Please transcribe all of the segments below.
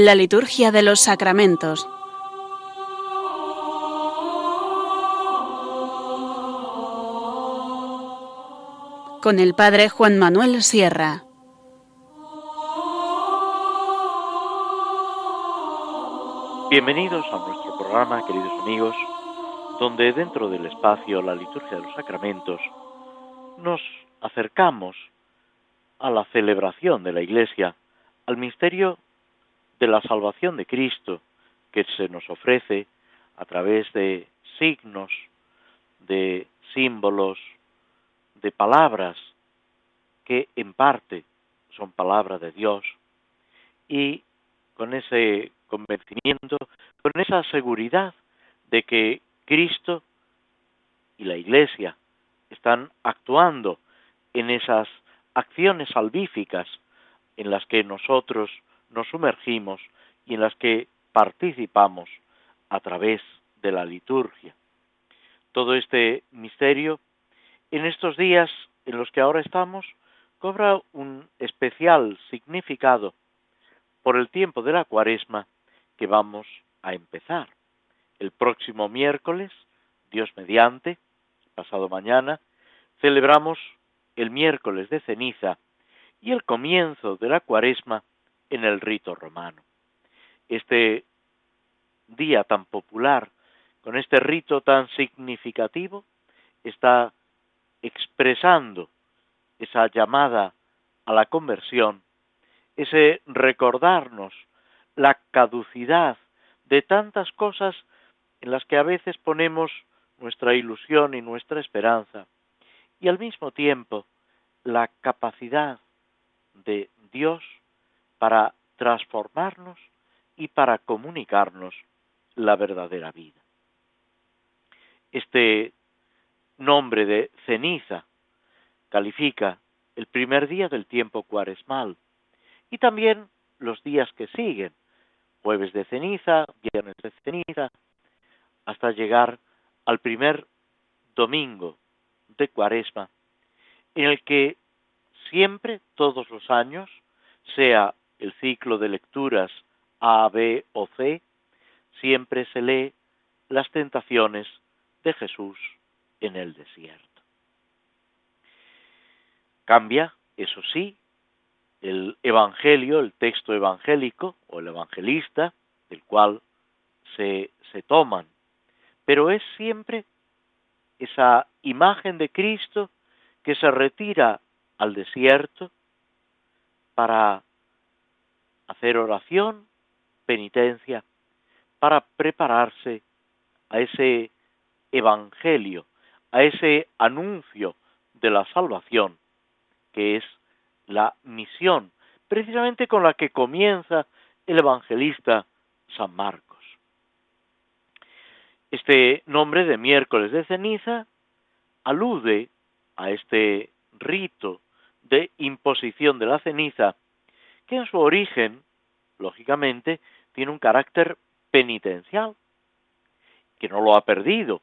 La liturgia de los sacramentos. Con el Padre Juan Manuel Sierra. Bienvenidos a nuestro programa, queridos amigos, donde dentro del espacio La liturgia de los sacramentos nos acercamos a la celebración de la Iglesia, al misterio de la salvación de Cristo que se nos ofrece a través de signos, de símbolos, de palabras que en parte son palabra de Dios. Y con ese convencimiento, con esa seguridad de que Cristo y la Iglesia están actuando en esas acciones salvíficas en las que nosotros nos sumergimos y en las que participamos a través de la liturgia. Todo este misterio, en estos días en los que ahora estamos, cobra un especial significado por el tiempo de la cuaresma que vamos a empezar. El próximo miércoles, Dios mediante, pasado mañana, celebramos el miércoles de ceniza y el comienzo de la cuaresma en el rito romano. Este día tan popular, con este rito tan significativo, está expresando esa llamada a la conversión, ese recordarnos la caducidad de tantas cosas en las que a veces ponemos nuestra ilusión y nuestra esperanza, y al mismo tiempo la capacidad de Dios para transformarnos y para comunicarnos la verdadera vida. Este nombre de ceniza califica el primer día del tiempo cuaresmal y también los días que siguen, jueves de ceniza, viernes de ceniza, hasta llegar al primer domingo de cuaresma, en el que siempre, todos los años, sea el ciclo de lecturas A, B o C, siempre se lee las tentaciones de Jesús en el desierto. Cambia, eso sí, el Evangelio, el texto evangélico o el evangelista, del cual se, se toman, pero es siempre esa imagen de Cristo que se retira al desierto para hacer oración, penitencia, para prepararse a ese evangelio, a ese anuncio de la salvación, que es la misión, precisamente con la que comienza el evangelista San Marcos. Este nombre de miércoles de ceniza alude a este rito de imposición de la ceniza que en su origen, lógicamente, tiene un carácter penitencial, que no lo ha perdido,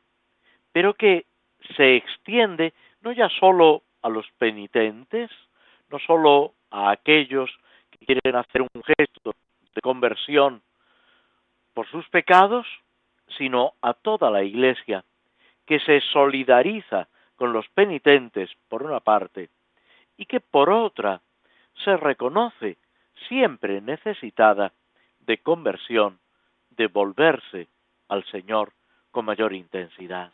pero que se extiende no ya solo a los penitentes, no solo a aquellos que quieren hacer un gesto de conversión por sus pecados, sino a toda la Iglesia, que se solidariza con los penitentes por una parte y que por otra se reconoce siempre necesitada de conversión, de volverse al Señor con mayor intensidad.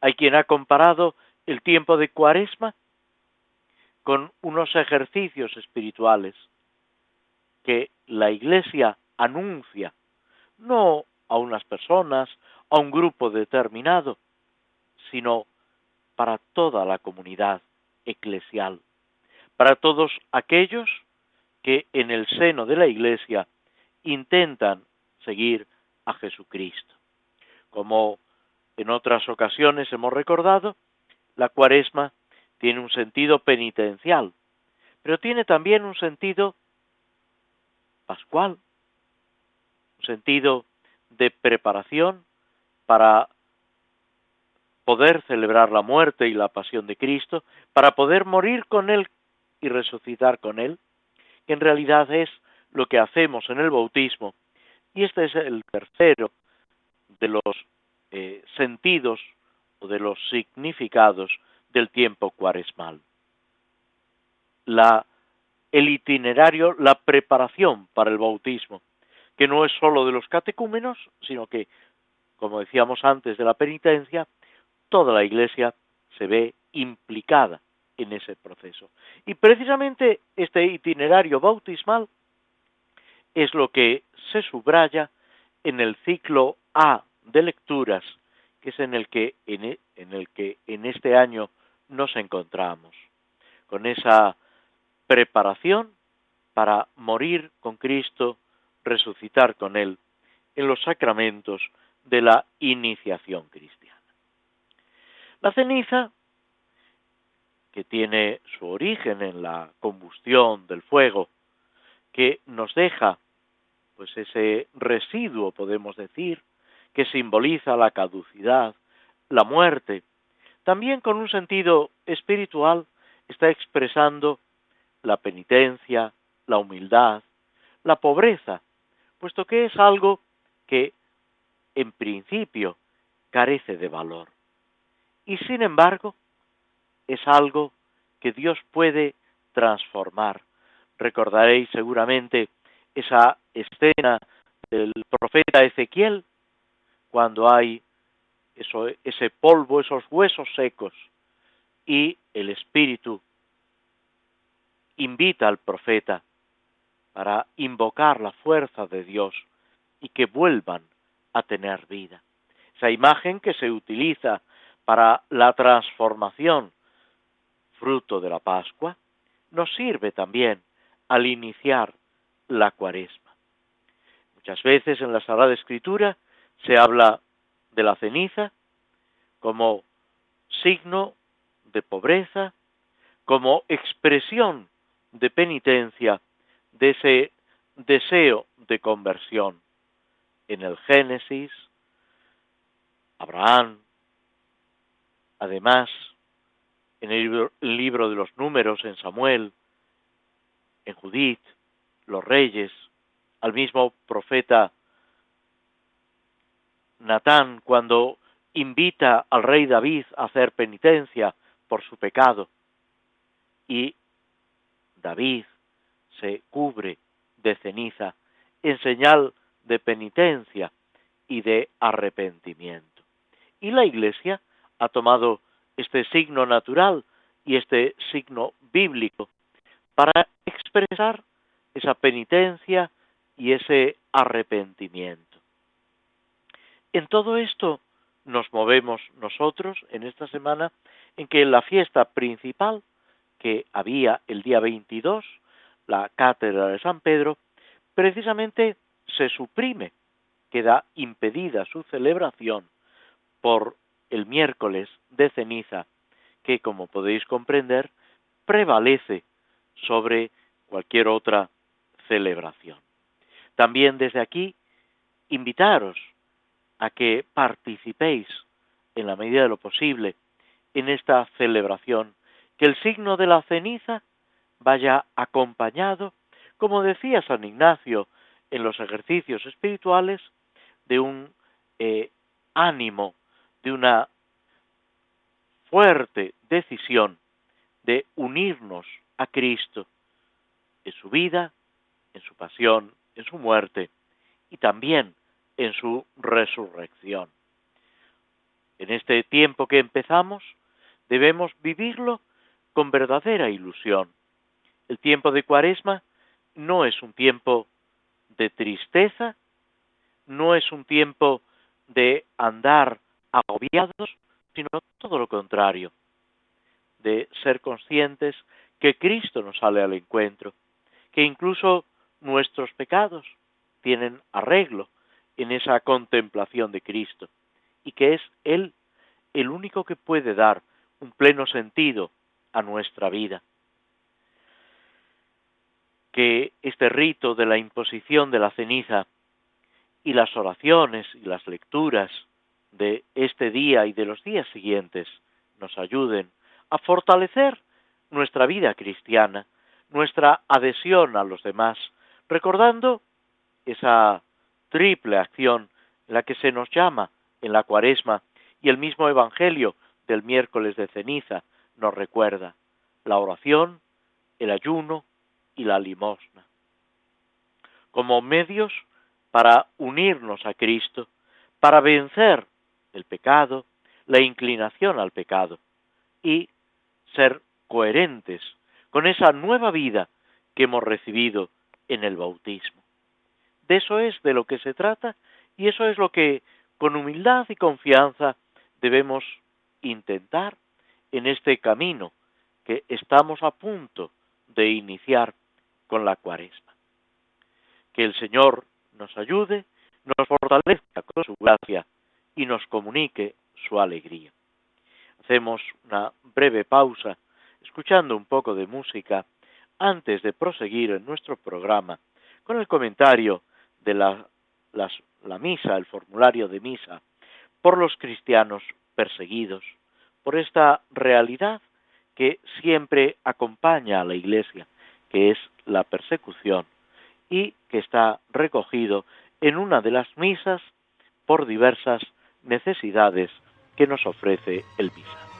Hay quien ha comparado el tiempo de Cuaresma con unos ejercicios espirituales que la Iglesia anuncia, no a unas personas, a un grupo determinado, sino para toda la comunidad eclesial, para todos aquellos que en el seno de la Iglesia intentan seguir a Jesucristo. Como en otras ocasiones hemos recordado, la cuaresma tiene un sentido penitencial, pero tiene también un sentido pascual, un sentido de preparación para poder celebrar la muerte y la pasión de Cristo, para poder morir con Él y resucitar con Él, que en realidad es lo que hacemos en el bautismo. Y este es el tercero de los eh, sentidos o de los significados del tiempo cuaresmal. La, el itinerario, la preparación para el bautismo, que no es sólo de los catecúmenos, sino que, como decíamos antes de la penitencia, toda la Iglesia se ve implicada en ese proceso. Y precisamente este itinerario bautismal es lo que se subraya en el ciclo A de lecturas, que es en el que en, e, en el que en este año nos encontramos, con esa preparación para morir con Cristo, resucitar con Él en los sacramentos de la iniciación cristiana. La ceniza, que tiene su origen en la combustión del fuego, que nos deja pues ese residuo, podemos decir, que simboliza la caducidad, la muerte, también con un sentido espiritual está expresando la penitencia, la humildad, la pobreza, puesto que es algo que en principio carece de valor. Y sin embargo, es algo que Dios puede transformar. Recordaréis seguramente esa escena del profeta Ezequiel, cuando hay eso, ese polvo, esos huesos secos, y el Espíritu invita al profeta para invocar la fuerza de Dios y que vuelvan a tener vida. Esa imagen que se utiliza para la transformación fruto de la Pascua nos sirve también al iniciar la cuaresma. Muchas veces en la Sagrada Escritura se habla de la ceniza como signo de pobreza, como expresión de penitencia de ese deseo de conversión. En el Génesis, Abraham, además, en el libro, de los números, en Samuel, en Judith, los reyes, al mismo profeta Natán cuando invita al rey David a hacer penitencia por su pecado y David se cubre de ceniza en señal de penitencia y de arrepentimiento. Y la Iglesia ha tomado este signo natural y este signo bíblico para expresar esa penitencia y ese arrepentimiento. En todo esto nos movemos nosotros en esta semana en que la fiesta principal que había el día 22, la cátedra de San Pedro, precisamente se suprime, queda impedida su celebración por el miércoles de ceniza, que como podéis comprender, prevalece sobre cualquier otra celebración. También desde aquí invitaros a que participéis en la medida de lo posible en esta celebración, que el signo de la ceniza vaya acompañado, como decía San Ignacio en los ejercicios espirituales, de un eh, ánimo, de una fuerte decisión de unirnos a Cristo en su vida, en su pasión, en su muerte y también en su resurrección. En este tiempo que empezamos, debemos vivirlo con verdadera ilusión. El tiempo de Cuaresma no es un tiempo de tristeza, no es un tiempo de andar agobiados, sino todo lo contrario, de ser conscientes que Cristo nos sale al encuentro, que incluso nuestros pecados tienen arreglo, en esa contemplación de Cristo y que es Él el único que puede dar un pleno sentido a nuestra vida. Que este rito de la imposición de la ceniza y las oraciones y las lecturas de este día y de los días siguientes nos ayuden a fortalecer nuestra vida cristiana, nuestra adhesión a los demás, recordando esa triple acción la que se nos llama en la cuaresma y el mismo Evangelio del miércoles de ceniza nos recuerda la oración, el ayuno y la limosna, como medios para unirnos a Cristo, para vencer el pecado, la inclinación al pecado y ser coherentes con esa nueva vida que hemos recibido en el bautismo. De eso es de lo que se trata y eso es lo que con humildad y confianza debemos intentar en este camino que estamos a punto de iniciar con la cuaresma. Que el Señor nos ayude, nos fortalezca con su gracia y nos comunique su alegría. Hacemos una breve pausa escuchando un poco de música antes de proseguir en nuestro programa con el comentario de la, la misa, el formulario de misa, por los cristianos perseguidos, por esta realidad que siempre acompaña a la Iglesia, que es la persecución, y que está recogido en una de las misas por diversas necesidades que nos ofrece el misa.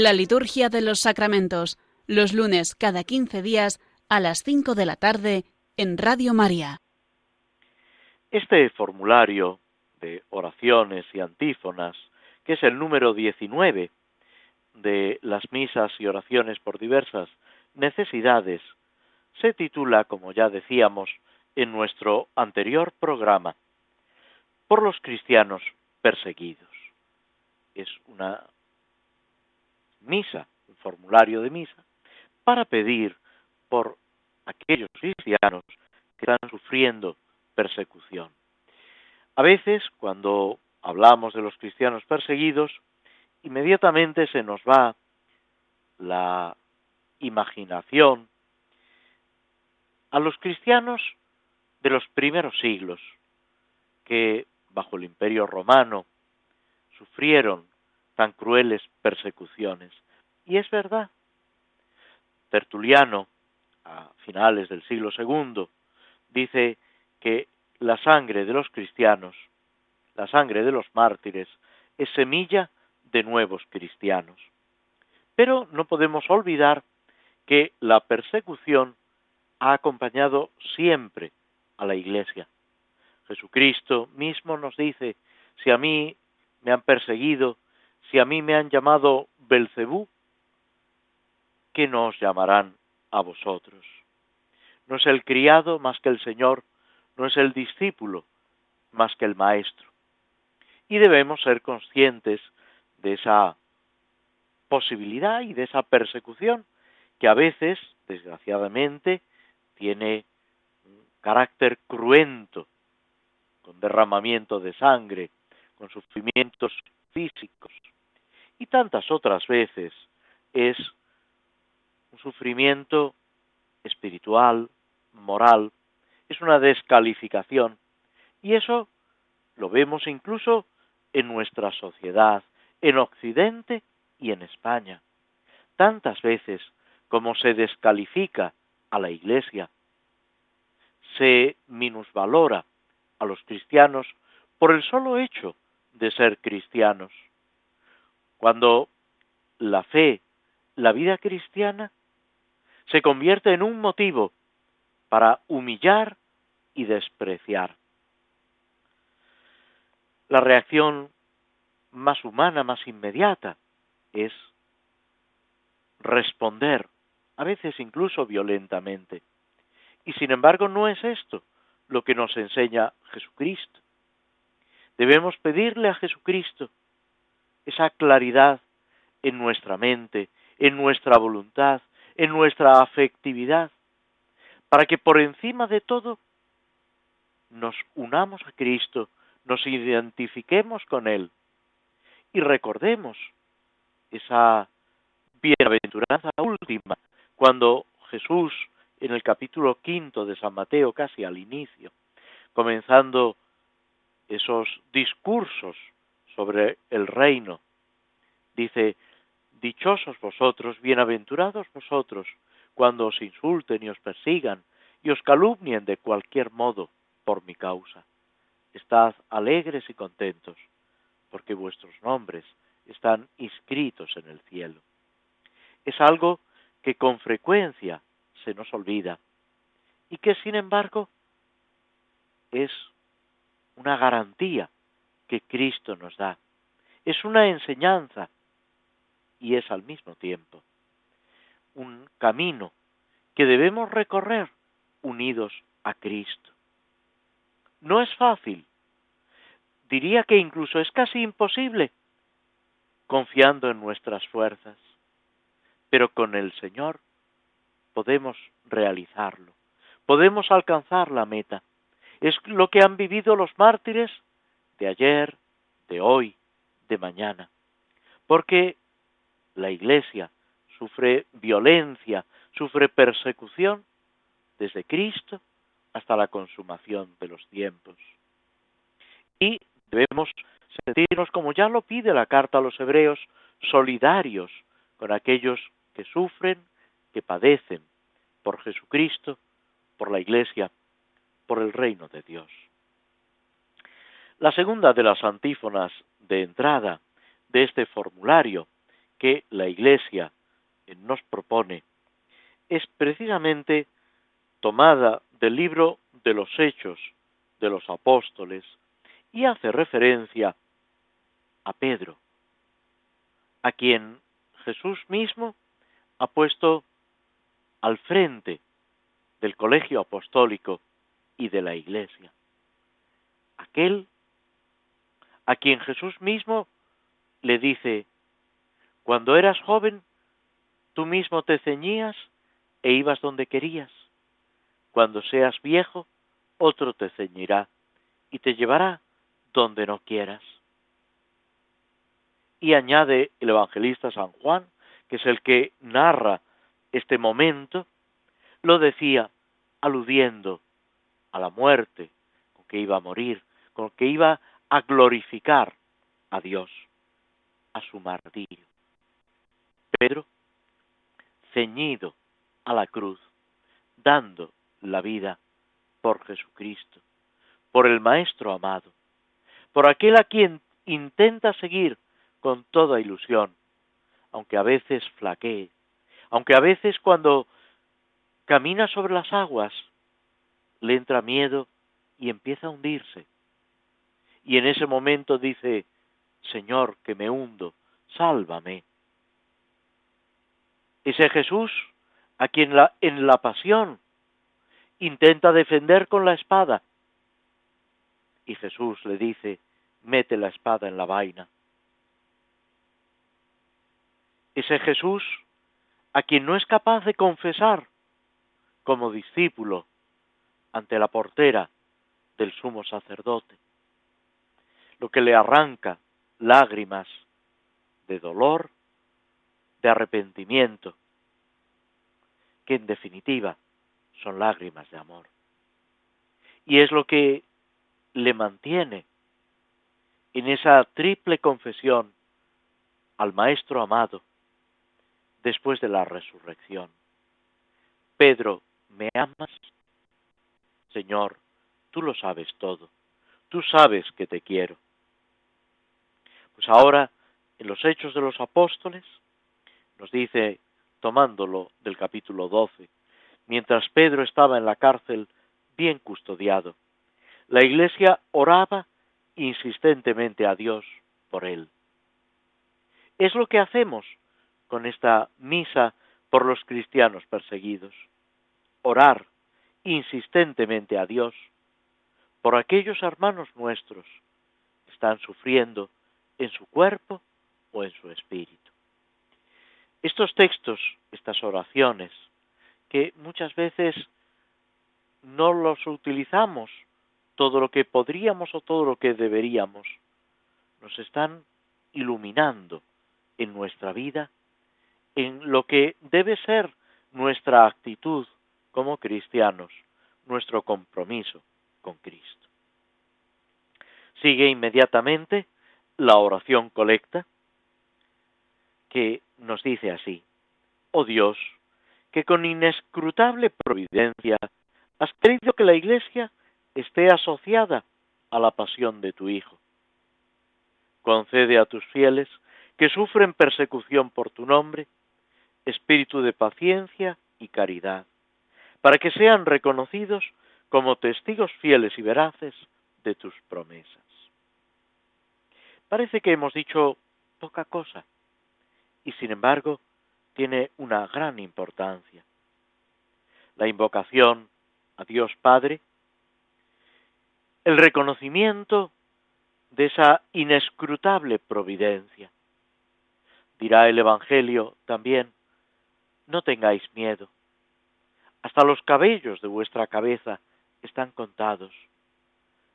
La liturgia de los sacramentos, los lunes cada 15 días a las 5 de la tarde en Radio María. Este formulario de oraciones y antífonas, que es el número 19 de las misas y oraciones por diversas necesidades, se titula, como ya decíamos en nuestro anterior programa, por los cristianos perseguidos. Es una misa, un formulario de misa, para pedir por aquellos cristianos que están sufriendo persecución. A veces, cuando hablamos de los cristianos perseguidos, inmediatamente se nos va la imaginación a los cristianos de los primeros siglos, que bajo el imperio romano sufrieron tan crueles persecuciones. Y es verdad. Tertuliano, a finales del siglo II, dice que la sangre de los cristianos, la sangre de los mártires, es semilla de nuevos cristianos. Pero no podemos olvidar que la persecución ha acompañado siempre a la Iglesia. Jesucristo mismo nos dice, si a mí me han perseguido, si a mí me han llamado Belcebú, ¿qué nos llamarán a vosotros? ¿No es el criado más que el Señor no es el discípulo más que el maestro. Y debemos ser conscientes de esa posibilidad y de esa persecución que a veces, desgraciadamente, tiene un carácter cruento, con derramamiento de sangre, con sufrimientos físicos, y tantas otras veces es un sufrimiento espiritual, moral, es una descalificación, y eso lo vemos incluso en nuestra sociedad, en Occidente y en España. Tantas veces como se descalifica a la Iglesia, se minusvalora a los cristianos por el solo hecho de ser cristianos. Cuando la fe, la vida cristiana, se convierte en un motivo para humillar y despreciar. La reacción más humana, más inmediata, es responder, a veces incluso violentamente. Y sin embargo no es esto lo que nos enseña Jesucristo. Debemos pedirle a Jesucristo esa claridad en nuestra mente, en nuestra voluntad, en nuestra afectividad, para que por encima de todo nos unamos a Cristo, nos identifiquemos con Él y recordemos esa bienaventuranza última, cuando Jesús en el capítulo quinto de San Mateo, casi al inicio, comenzando esos discursos sobre el reino, dice, Dichosos vosotros, bienaventurados vosotros, cuando os insulten y os persigan y os calumnien de cualquier modo por mi causa. Estad alegres y contentos, porque vuestros nombres están inscritos en el cielo. Es algo que con frecuencia se nos olvida y que sin embargo es una garantía que Cristo nos da. Es una enseñanza y es al mismo tiempo un camino que debemos recorrer unidos a Cristo. No es fácil, diría que incluso es casi imposible, confiando en nuestras fuerzas. Pero con el Señor podemos realizarlo, podemos alcanzar la meta. Es lo que han vivido los mártires de ayer, de hoy, de mañana. Porque la Iglesia sufre violencia, sufre persecución desde Cristo hasta la consumación de los tiempos. Y debemos sentirnos, como ya lo pide la carta a los hebreos, solidarios con aquellos que sufren, que padecen por Jesucristo, por la Iglesia, por el reino de Dios. La segunda de las antífonas de entrada de este formulario que la Iglesia nos propone es precisamente tomada del libro de los Hechos de los Apóstoles y hace referencia a Pedro, a quien Jesús mismo ha puesto al frente del colegio apostólico y de la iglesia. Aquel a quien Jesús mismo le dice, cuando eras joven, tú mismo te ceñías e ibas donde querías. Cuando seas viejo, otro te ceñirá y te llevará donde no quieras. Y añade el evangelista San Juan, que es el que narra este momento, lo decía aludiendo a la muerte con que iba a morir, con que iba a glorificar a Dios, a su martirio. Pedro, ceñido a la cruz, dando la vida por Jesucristo, por el Maestro amado, por aquel a quien intenta seguir con toda ilusión, aunque a veces flaquee, aunque a veces cuando camina sobre las aguas le entra miedo y empieza a hundirse. Y en ese momento dice, Señor, que me hundo, sálvame. Ese Jesús a quien en la pasión intenta defender con la espada Y Jesús le dice, mete la espada en la vaina. Ese Jesús a quien no es capaz de confesar como discípulo ante la portera del sumo sacerdote, lo que le arranca lágrimas de dolor, de arrepentimiento, que en definitiva son lágrimas de amor. Y es lo que le mantiene en esa triple confesión al Maestro amado después de la resurrección. Pedro, ¿me amas? Señor, tú lo sabes todo, tú sabes que te quiero. Pues ahora, en los Hechos de los Apóstoles, nos dice, tomándolo del capítulo 12, mientras Pedro estaba en la cárcel bien custodiado, la iglesia oraba insistentemente a Dios por él. Es lo que hacemos con esta misa por los cristianos perseguidos. Orar insistentemente a Dios por aquellos hermanos nuestros que están sufriendo en su cuerpo o en su espíritu. Estos textos, estas oraciones, que muchas veces no los utilizamos todo lo que podríamos o todo lo que deberíamos, nos están iluminando en nuestra vida en lo que debe ser nuestra actitud como cristianos, nuestro compromiso con Cristo. Sigue inmediatamente la oración colecta que nos dice así, oh Dios, que con inescrutable providencia has querido que la Iglesia esté asociada a la pasión de tu Hijo. Concede a tus fieles que sufren persecución por tu nombre, espíritu de paciencia y caridad, para que sean reconocidos como testigos fieles y veraces de tus promesas. Parece que hemos dicho poca cosa, y sin embargo tiene una gran importancia. La invocación a Dios Padre, el reconocimiento de esa inescrutable providencia. Dirá el Evangelio también, no tengáis miedo. Hasta los cabellos de vuestra cabeza están contados.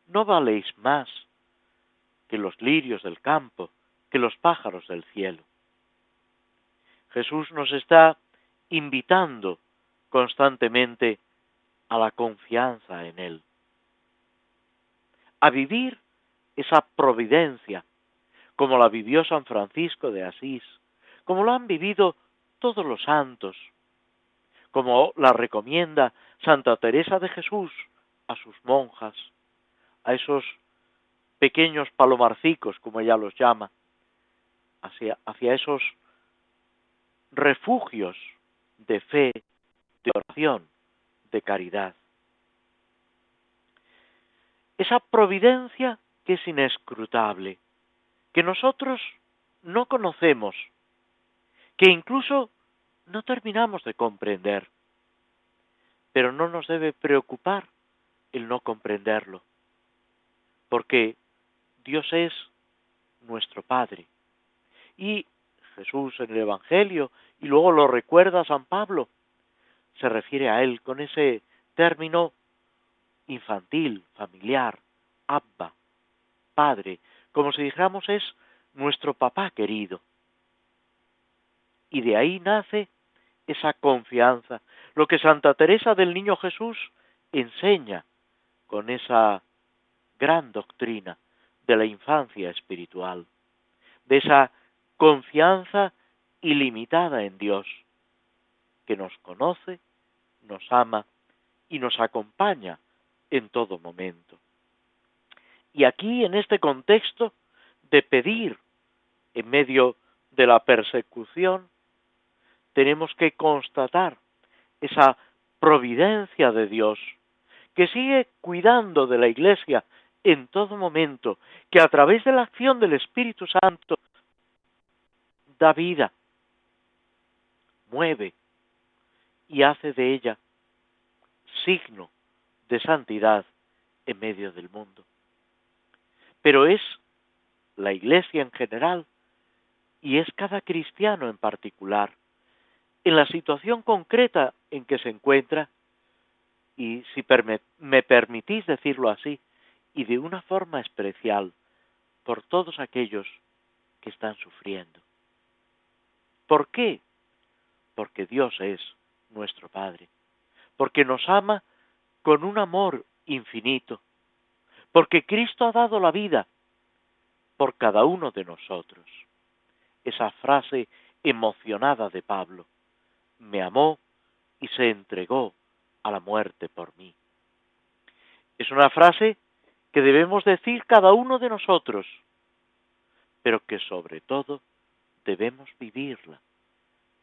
No valéis más que los lirios del campo, que los pájaros del cielo. Jesús nos está invitando constantemente a la confianza en Él, a vivir esa providencia, como la vivió San Francisco de Asís, como lo han vivido todos los santos, como la recomienda Santa Teresa de Jesús a sus monjas, a esos pequeños palomarcicos, como ella los llama, hacia, hacia esos refugios de fe, de oración, de caridad. Esa providencia que es inescrutable, que nosotros no conocemos, que incluso no terminamos de comprender. Pero no nos debe preocupar el no comprenderlo, porque Dios es nuestro Padre. Y Jesús en el Evangelio, y luego lo recuerda San Pablo, se refiere a Él con ese término infantil, familiar, Abba, Padre, como si dijéramos es nuestro papá querido. Y de ahí nace esa confianza, lo que Santa Teresa del Niño Jesús enseña con esa gran doctrina de la infancia espiritual, de esa confianza ilimitada en Dios, que nos conoce, nos ama y nos acompaña en todo momento. Y aquí, en este contexto de pedir en medio de la persecución, tenemos que constatar esa providencia de Dios, que sigue cuidando de la Iglesia en todo momento, que a través de la acción del Espíritu Santo da vida, mueve y hace de ella signo de santidad en medio del mundo. pero es la Iglesia en general y es cada cristiano en particular, en la situación concreta en que se encuentra, y si me permitís decirlo así, y de una forma especial, por todos aquellos que están sufriendo. ¿Por qué? Porque Dios es nuestro Padre, porque nos ama con un amor infinito, porque Cristo ha dado la vida por cada uno de nosotros. Esa frase emocionada de Pablo, me amó y se entregó a la muerte por mí. Es una frase que debemos decir cada uno de nosotros, pero que sobre todo debemos vivirla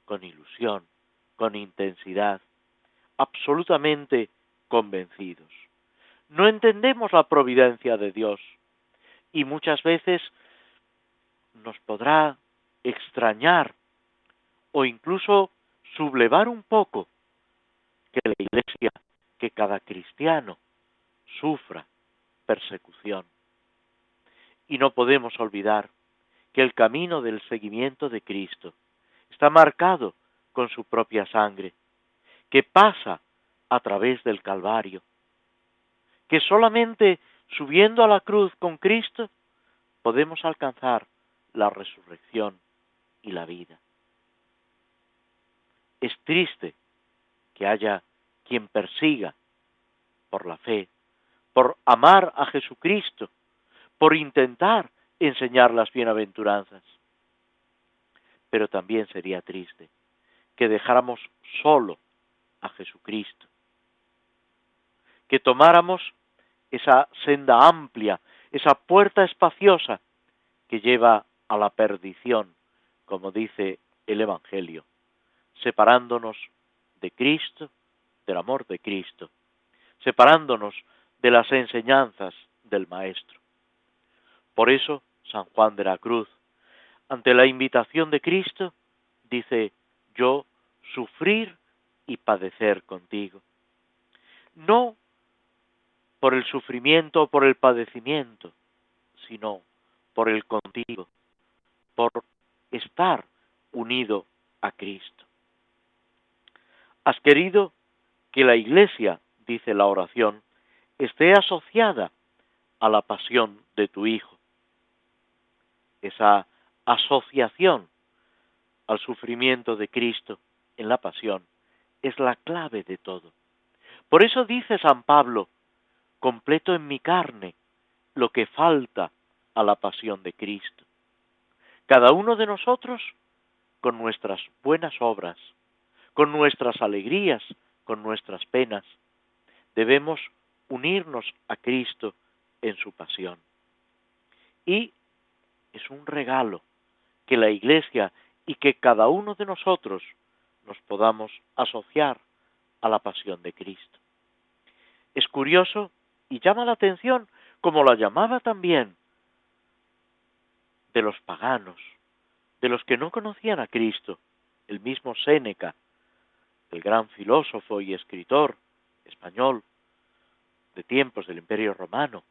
con ilusión, con intensidad, absolutamente convencidos. No entendemos la providencia de Dios y muchas veces nos podrá extrañar o incluso sublevar un poco que la Iglesia, que cada cristiano sufra persecución. Y no podemos olvidar que el camino del seguimiento de Cristo está marcado con su propia sangre, que pasa a través del Calvario, que solamente subiendo a la cruz con Cristo podemos alcanzar la resurrección y la vida. Es triste que haya quien persiga por la fe, por amar a Jesucristo, por intentar enseñar las bienaventuranzas. Pero también sería triste que dejáramos solo a Jesucristo, que tomáramos esa senda amplia, esa puerta espaciosa que lleva a la perdición, como dice el Evangelio, separándonos de Cristo, del amor de Cristo, separándonos de las enseñanzas del Maestro. Por eso, San Juan de la Cruz, ante la invitación de Cristo, dice, yo sufrir y padecer contigo. No por el sufrimiento o por el padecimiento, sino por el contigo, por estar unido a Cristo. Has querido que la Iglesia, dice la oración, esté asociada a la pasión de tu Hijo. Esa asociación al sufrimiento de Cristo en la pasión es la clave de todo. Por eso dice San Pablo, completo en mi carne lo que falta a la pasión de Cristo. Cada uno de nosotros, con nuestras buenas obras, con nuestras alegrías, con nuestras penas, debemos unirnos a Cristo en su pasión. Y es un regalo que la Iglesia y que cada uno de nosotros nos podamos asociar a la pasión de Cristo. Es curioso y llama la atención, como la llamaba también, de los paganos, de los que no conocían a Cristo, el mismo Séneca, el gran filósofo y escritor español de tiempos del Imperio Romano,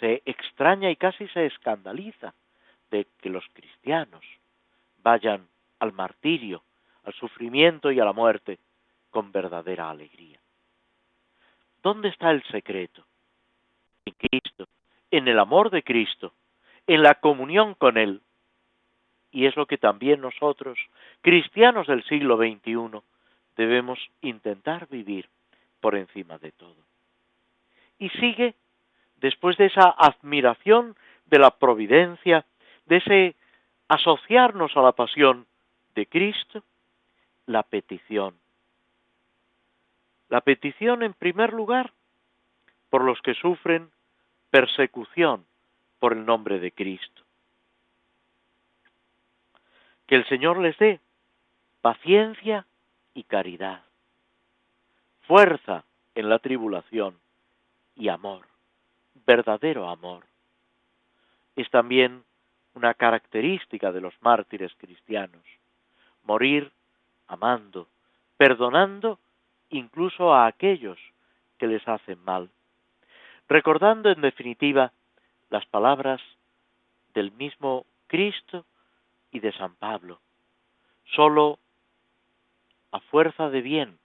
se extraña y casi se escandaliza de que los cristianos vayan al martirio, al sufrimiento y a la muerte con verdadera alegría. ¿Dónde está el secreto? En Cristo, en el amor de Cristo, en la comunión con Él. Y es lo que también nosotros, cristianos del siglo XXI, debemos intentar vivir por encima de todo. Y sigue, después de esa admiración de la providencia, de ese asociarnos a la pasión de Cristo, la petición la petición, en primer lugar, por los que sufren persecución por el nombre de Cristo. Que el Señor les dé paciencia y caridad, fuerza en la tribulación y amor, verdadero amor. Es también una característica de los mártires cristianos, morir amando, perdonando incluso a aquellos que les hacen mal, recordando en definitiva las palabras del mismo Cristo y de San Pablo. Solo a fuerza de bien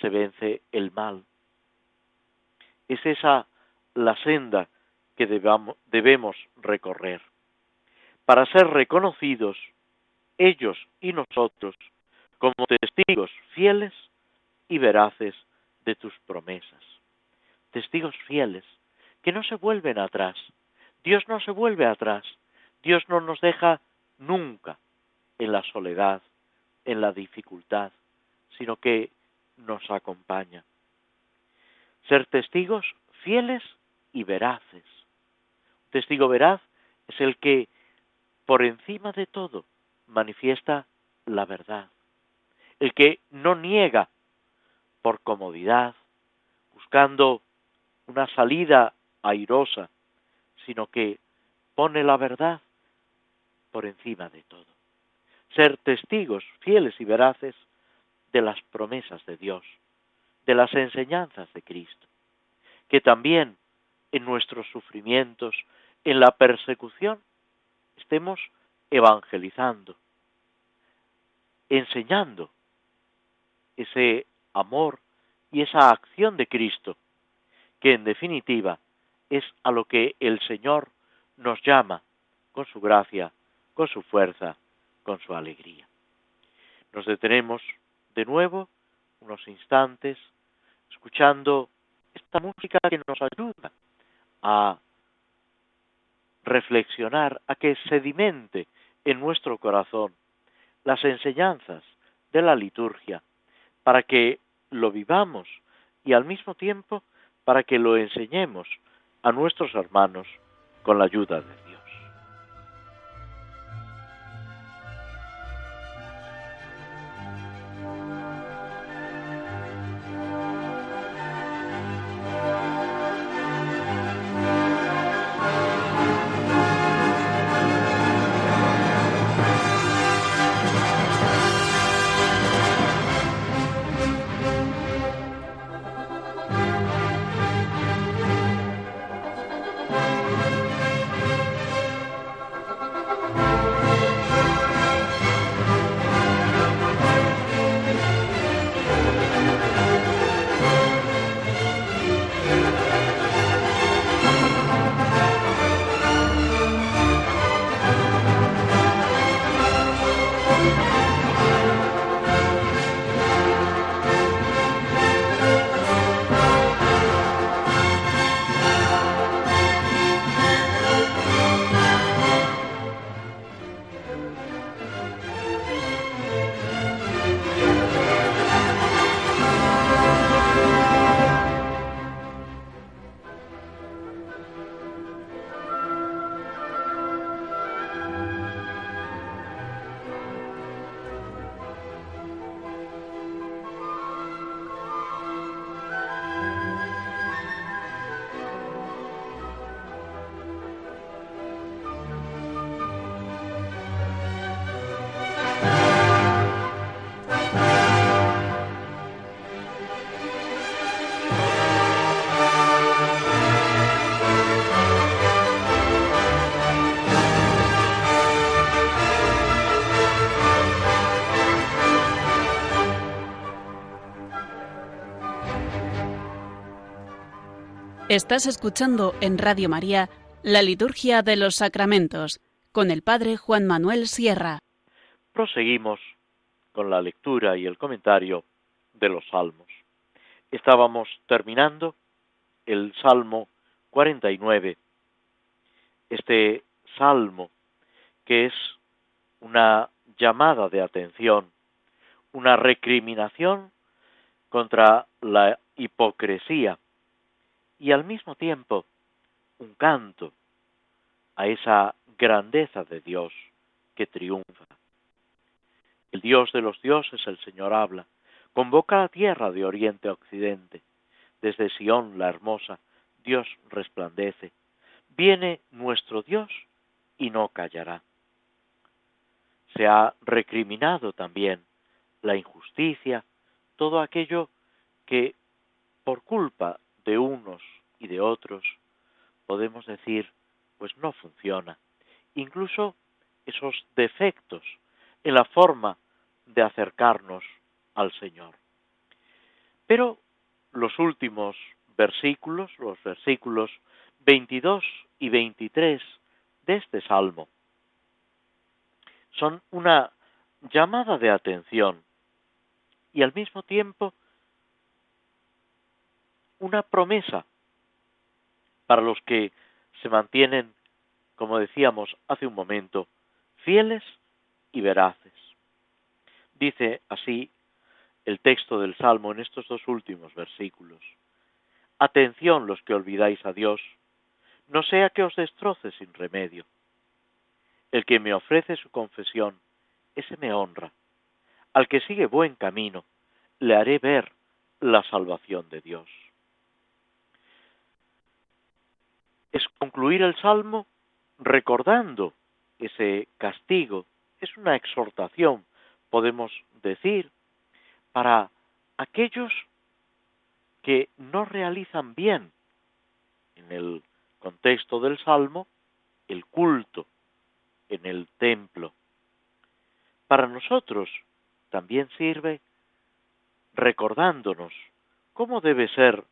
se vence el mal. Es esa la senda que debemos recorrer para ser reconocidos ellos y nosotros como testigos fieles y veraces de tus promesas. Testigos fieles que no se vuelven atrás. Dios no se vuelve atrás. Dios no nos deja nunca en la soledad, en la dificultad, sino que nos acompaña. Ser testigos fieles y veraces. Un testigo veraz es el que, por encima de todo, manifiesta la verdad. El que no niega por comodidad, buscando una salida airosa, sino que pone la verdad por encima de todo. Ser testigos fieles y veraces de las promesas de Dios, de las enseñanzas de Cristo, que también en nuestros sufrimientos, en la persecución, estemos evangelizando, enseñando ese amor y esa acción de Cristo, que en definitiva es a lo que el Señor nos llama con su gracia, con su fuerza, con su alegría. Nos detenemos de nuevo unos instantes escuchando esta música que nos ayuda a reflexionar, a que sedimente en nuestro corazón las enseñanzas de la liturgia, para que lo vivamos y al mismo tiempo para que lo enseñemos a nuestros hermanos con la ayuda de Dios. Estás escuchando en Radio María la Liturgia de los Sacramentos con el Padre Juan Manuel Sierra. Proseguimos con la lectura y el comentario de los Salmos. Estábamos terminando el Salmo 49, este Salmo que es una llamada de atención, una recriminación contra la hipocresía y al mismo tiempo un canto a esa grandeza de Dios que triunfa. El Dios de los dioses, el Señor habla, convoca a la tierra de oriente a occidente. Desde Sión la hermosa, Dios resplandece. Viene nuestro Dios y no callará. Se ha recriminado también la injusticia, todo aquello que por culpa de unos y de otros, podemos decir, pues no funciona. Incluso esos defectos en la forma de acercarnos al Señor. Pero los últimos versículos, los versículos 22 y 23 de este salmo, son una llamada de atención y al mismo tiempo una promesa para los que se mantienen, como decíamos hace un momento, fieles y veraces. Dice así el texto del Salmo en estos dos últimos versículos. Atención los que olvidáis a Dios, no sea que os destroce sin remedio. El que me ofrece su confesión, ese me honra. Al que sigue buen camino, le haré ver la salvación de Dios. Es concluir el Salmo recordando ese castigo. Es una exhortación, podemos decir, para aquellos que no realizan bien, en el contexto del Salmo, el culto en el templo. Para nosotros también sirve recordándonos cómo debe ser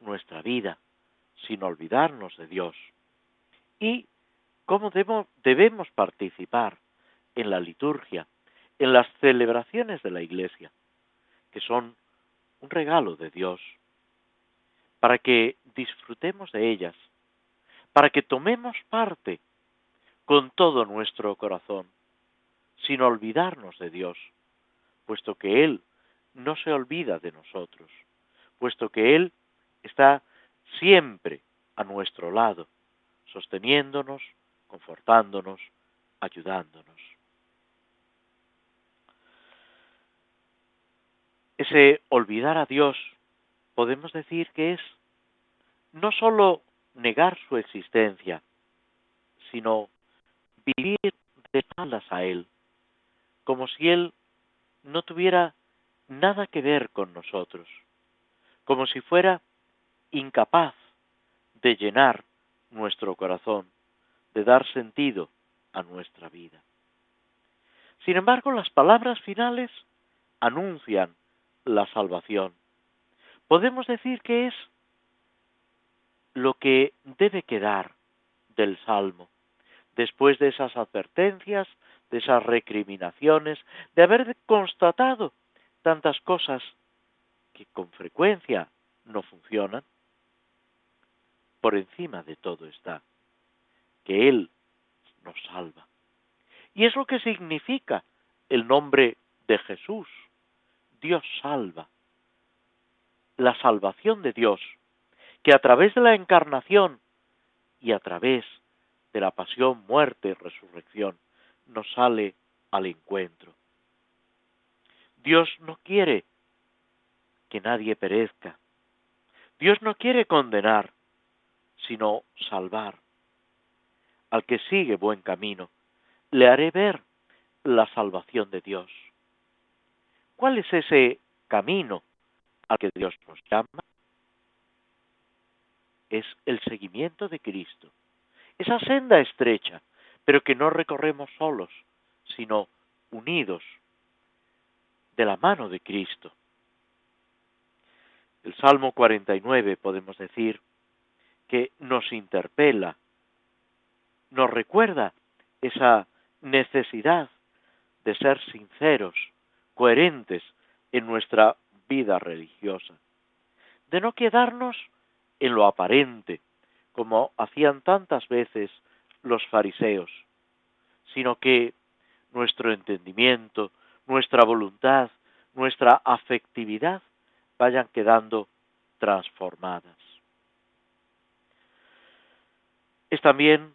nuestra vida sin olvidarnos de Dios y cómo debemos participar en la liturgia, en las celebraciones de la Iglesia, que son un regalo de Dios, para que disfrutemos de ellas, para que tomemos parte con todo nuestro corazón, sin olvidarnos de Dios, puesto que Él no se olvida de nosotros, puesto que Él está siempre a nuestro lado, sosteniéndonos, confortándonos, ayudándonos. Ese olvidar a Dios podemos decir que es no sólo negar su existencia, sino vivir de espaldas a Él, como si Él no tuviera nada que ver con nosotros, como si fuera incapaz de llenar nuestro corazón, de dar sentido a nuestra vida. Sin embargo, las palabras finales anuncian la salvación. Podemos decir que es lo que debe quedar del Salmo, después de esas advertencias, de esas recriminaciones, de haber constatado tantas cosas que con frecuencia no funcionan, por encima de todo está que Él nos salva. Y es lo que significa el nombre de Jesús. Dios salva. La salvación de Dios, que a través de la encarnación y a través de la pasión, muerte y resurrección nos sale al encuentro. Dios no quiere que nadie perezca. Dios no quiere condenar, sino salvar. Al que sigue buen camino, le haré ver la salvación de Dios. ¿Cuál es ese camino al que Dios nos llama? Es el seguimiento de Cristo. Esa senda estrecha, pero que no recorremos solos, sino unidos de la mano de Cristo. El Salmo 49 podemos decir que nos interpela, nos recuerda esa necesidad de ser sinceros, coherentes en nuestra vida religiosa, de no quedarnos en lo aparente, como hacían tantas veces los fariseos, sino que nuestro entendimiento, nuestra voluntad, nuestra afectividad vayan quedando transformadas. Es también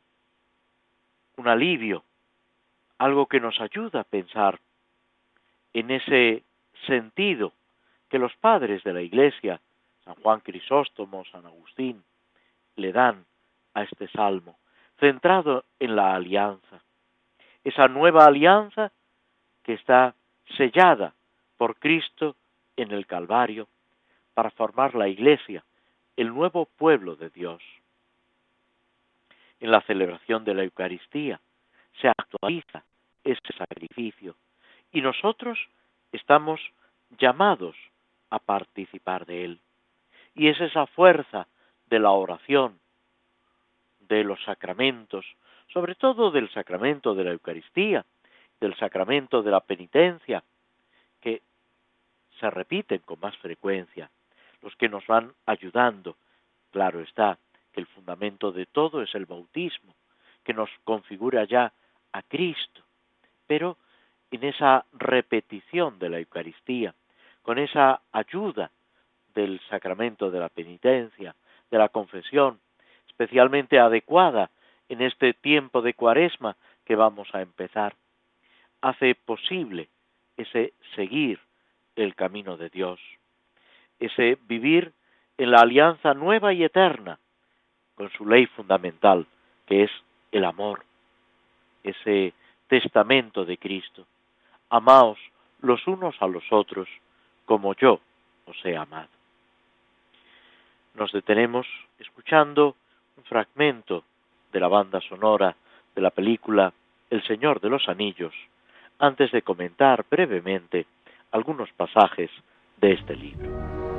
un alivio, algo que nos ayuda a pensar en ese sentido que los padres de la Iglesia, San Juan Crisóstomo, San Agustín, le dan a este salmo, centrado en la alianza, esa nueva alianza que está sellada por Cristo en el Calvario para formar la Iglesia, el nuevo pueblo de Dios. En la celebración de la Eucaristía, se actualiza ese sacrificio y nosotros estamos llamados a participar de él. Y es esa fuerza de la oración, de los sacramentos, sobre todo del sacramento de la Eucaristía, del sacramento de la penitencia, que se repiten con más frecuencia, los que nos van ayudando. Claro está que el fundamento de todo es el bautismo, que nos configura ya a Cristo, pero en esa repetición de la Eucaristía, con esa ayuda del sacramento de la penitencia, de la confesión, especialmente adecuada en este tiempo de cuaresma que vamos a empezar, hace posible ese seguir el camino de Dios, ese vivir en la alianza nueva y eterna con su ley fundamental, que es el amor, ese testamento de Cristo. Amaos los unos a los otros como yo os he amado. Nos detenemos escuchando un fragmento de la banda sonora de la película El Señor de los Anillos, antes de comentar brevemente algunos pasajes de este libro.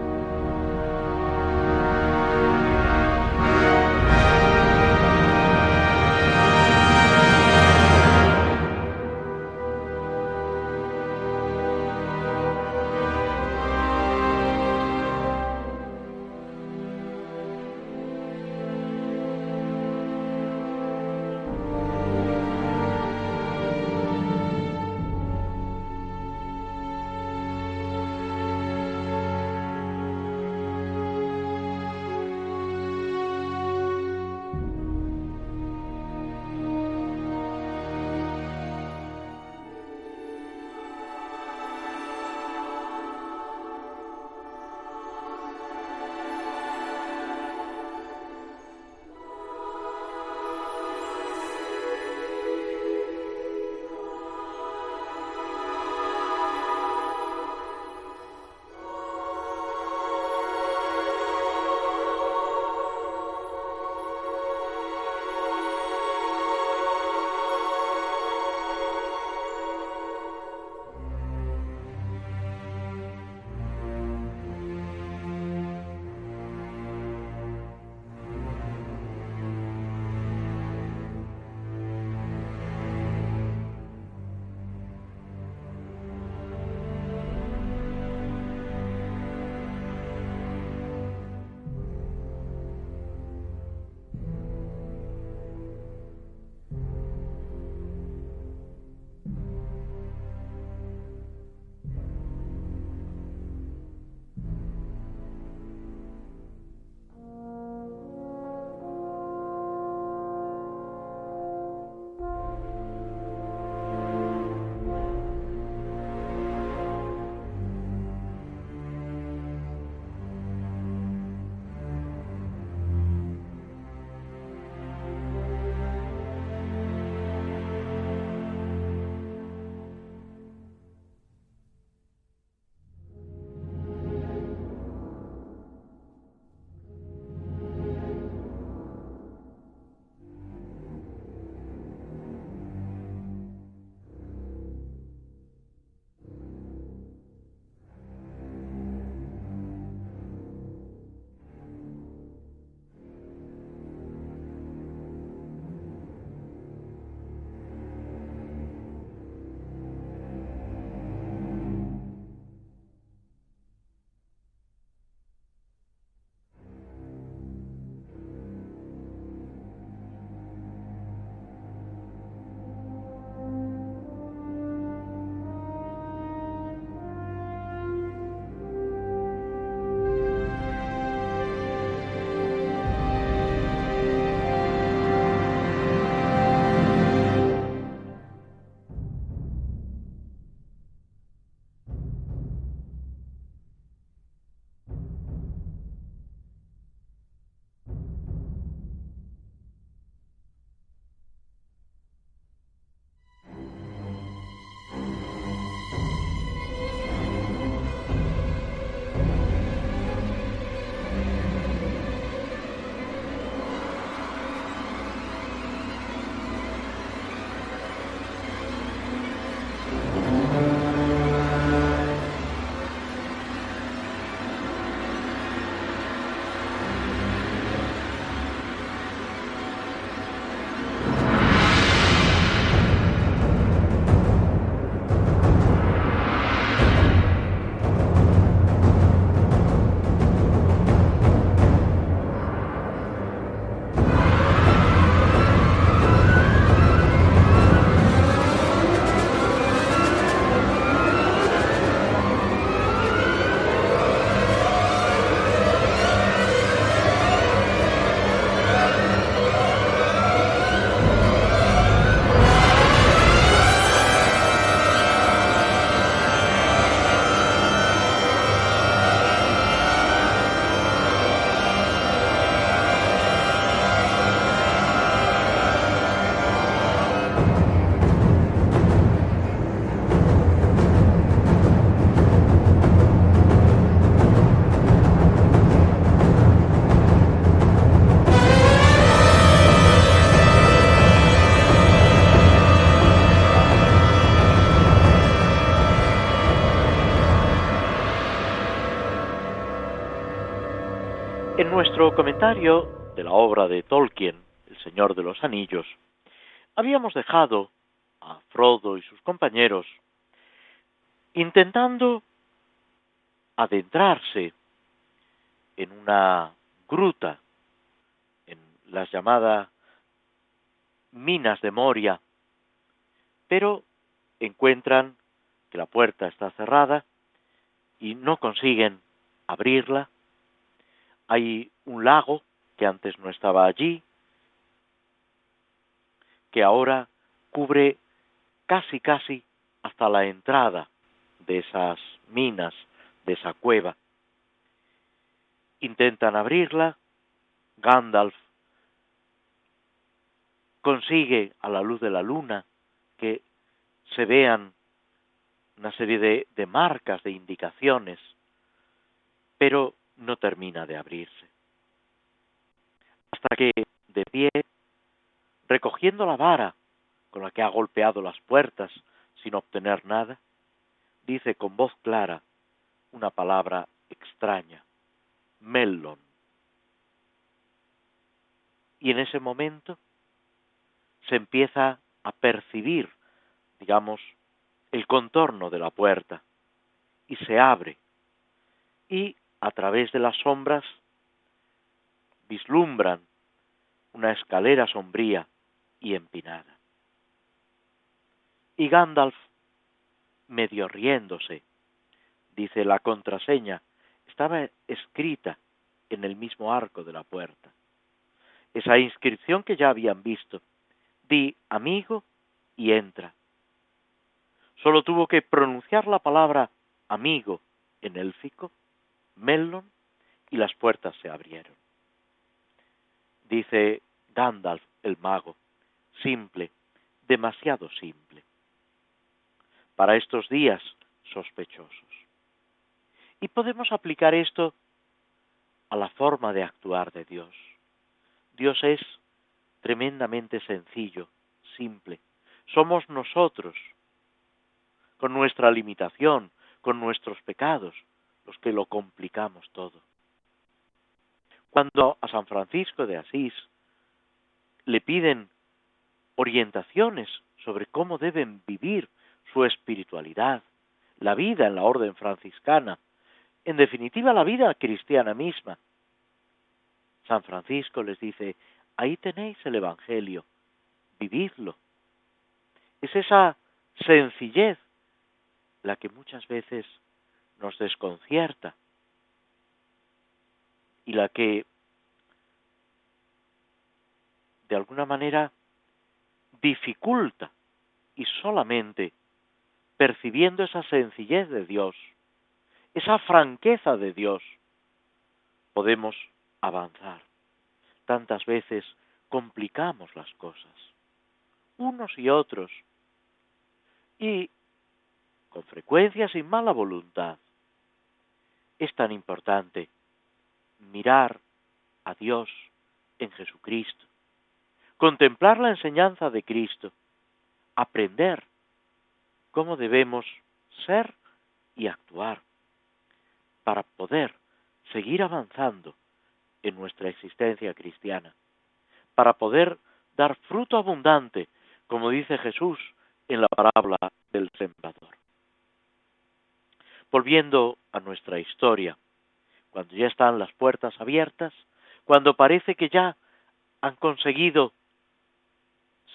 Comentario de la obra de Tolkien, El Señor de los Anillos, habíamos dejado a Frodo y sus compañeros intentando adentrarse en una gruta, en las llamadas minas de Moria, pero encuentran que la puerta está cerrada y no consiguen abrirla. Hay un lago que antes no estaba allí, que ahora cubre casi casi hasta la entrada de esas minas, de esa cueva. Intentan abrirla, Gandalf consigue a la luz de la luna que se vean una serie de, de marcas, de indicaciones, pero no termina de abrirse. Hasta que, de pie, recogiendo la vara con la que ha golpeado las puertas sin obtener nada, dice con voz clara una palabra extraña, melon. Y en ese momento se empieza a percibir, digamos, el contorno de la puerta y se abre y a través de las sombras vislumbran una escalera sombría y empinada. Y Gandalf, medio riéndose, dice la contraseña, estaba escrita en el mismo arco de la puerta. Esa inscripción que ya habían visto, di amigo y entra. Solo tuvo que pronunciar la palabra amigo en élfico, Mellon, y las puertas se abrieron. Dice Gandalf el mago, simple, demasiado simple. Para estos días sospechosos. Y podemos aplicar esto a la forma de actuar de Dios. Dios es tremendamente sencillo, simple. Somos nosotros con nuestra limitación, con nuestros pecados, los que lo complicamos todo. Cuando a San Francisco de Asís le piden orientaciones sobre cómo deben vivir su espiritualidad, la vida en la orden franciscana, en definitiva la vida cristiana misma. San Francisco les dice, ahí tenéis el Evangelio, vividlo. Es esa sencillez la que muchas veces nos desconcierta y la que de alguna manera dificulta y solamente percibiendo esa sencillez de Dios, esa franqueza de Dios, podemos avanzar. Tantas veces complicamos las cosas, unos y otros, y con frecuencia sin mala voluntad. Es tan importante mirar a Dios en Jesucristo, contemplar la enseñanza de Cristo, aprender cómo debemos ser y actuar para poder seguir avanzando en nuestra existencia cristiana, para poder dar fruto abundante, como dice Jesús en la parábola del sembrador. Volviendo a nuestra historia, cuando ya están las puertas abiertas, cuando parece que ya han conseguido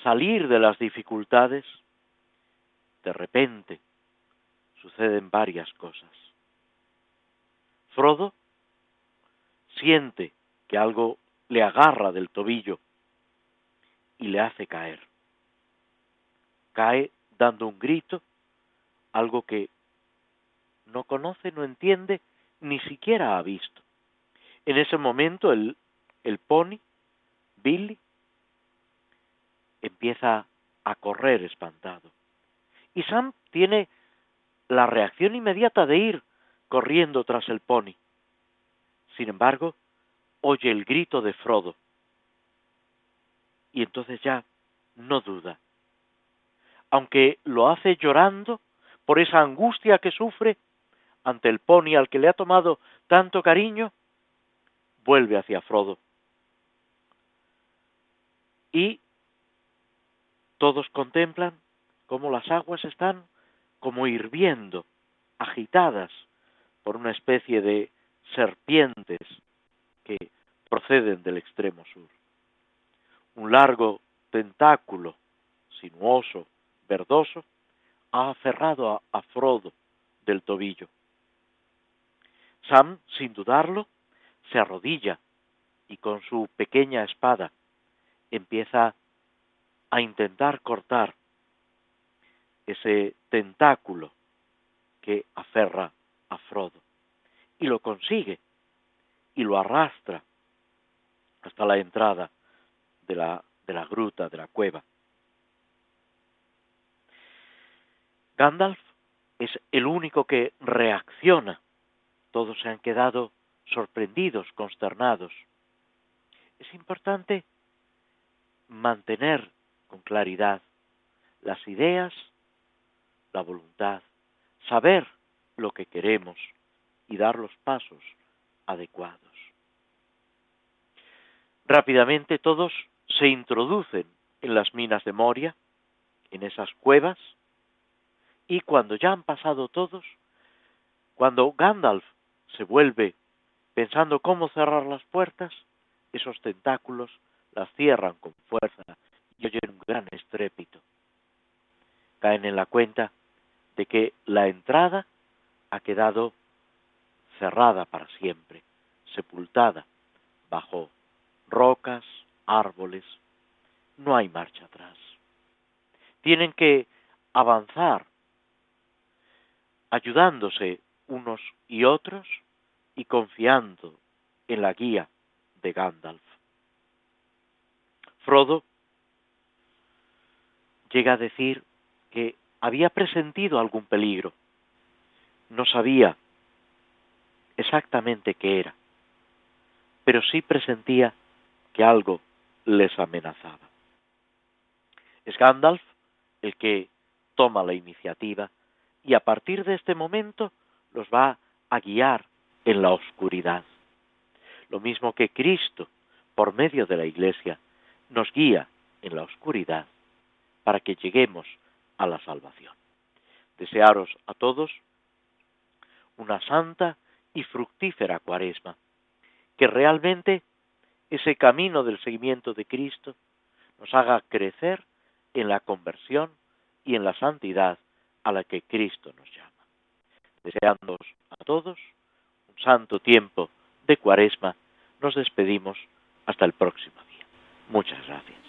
salir de las dificultades, de repente suceden varias cosas. Frodo siente que algo le agarra del tobillo y le hace caer. Cae dando un grito, algo que no conoce, no entiende, ni siquiera ha visto. En ese momento el, el pony, Billy, empieza a correr espantado. Y Sam tiene la reacción inmediata de ir corriendo tras el pony. Sin embargo, oye el grito de Frodo. Y entonces ya no duda. Aunque lo hace llorando por esa angustia que sufre, ante el pony al que le ha tomado tanto cariño, vuelve hacia Frodo. Y todos contemplan cómo las aguas están como hirviendo, agitadas por una especie de serpientes que proceden del extremo sur. Un largo tentáculo, sinuoso, verdoso, ha aferrado a, a Frodo del tobillo. Sam, sin dudarlo, se arrodilla y con su pequeña espada empieza a intentar cortar ese tentáculo que aferra a Frodo. Y lo consigue y lo arrastra hasta la entrada de la, de la gruta, de la cueva. Gandalf es el único que reacciona. Todos se han quedado sorprendidos, consternados. Es importante mantener con claridad las ideas, la voluntad, saber lo que queremos y dar los pasos adecuados. Rápidamente todos se introducen en las minas de Moria, en esas cuevas, y cuando ya han pasado todos, cuando Gandalf se vuelve pensando cómo cerrar las puertas, esos tentáculos las cierran con fuerza y oyen un gran estrépito. Caen en la cuenta de que la entrada ha quedado cerrada para siempre, sepultada bajo rocas, árboles. No hay marcha atrás. Tienen que avanzar ayudándose unos y otros y confiando en la guía de Gandalf. Frodo llega a decir que había presentido algún peligro. No sabía exactamente qué era, pero sí presentía que algo les amenazaba. Es Gandalf el que toma la iniciativa y a partir de este momento los va a guiar en la oscuridad. Lo mismo que Cristo, por medio de la Iglesia, nos guía en la oscuridad para que lleguemos a la salvación. Desearos a todos una santa y fructífera cuaresma, que realmente ese camino del seguimiento de Cristo nos haga crecer en la conversión y en la santidad a la que Cristo nos llama. Deseándoos a todos un santo tiempo de cuaresma, nos despedimos hasta el próximo día. Muchas gracias.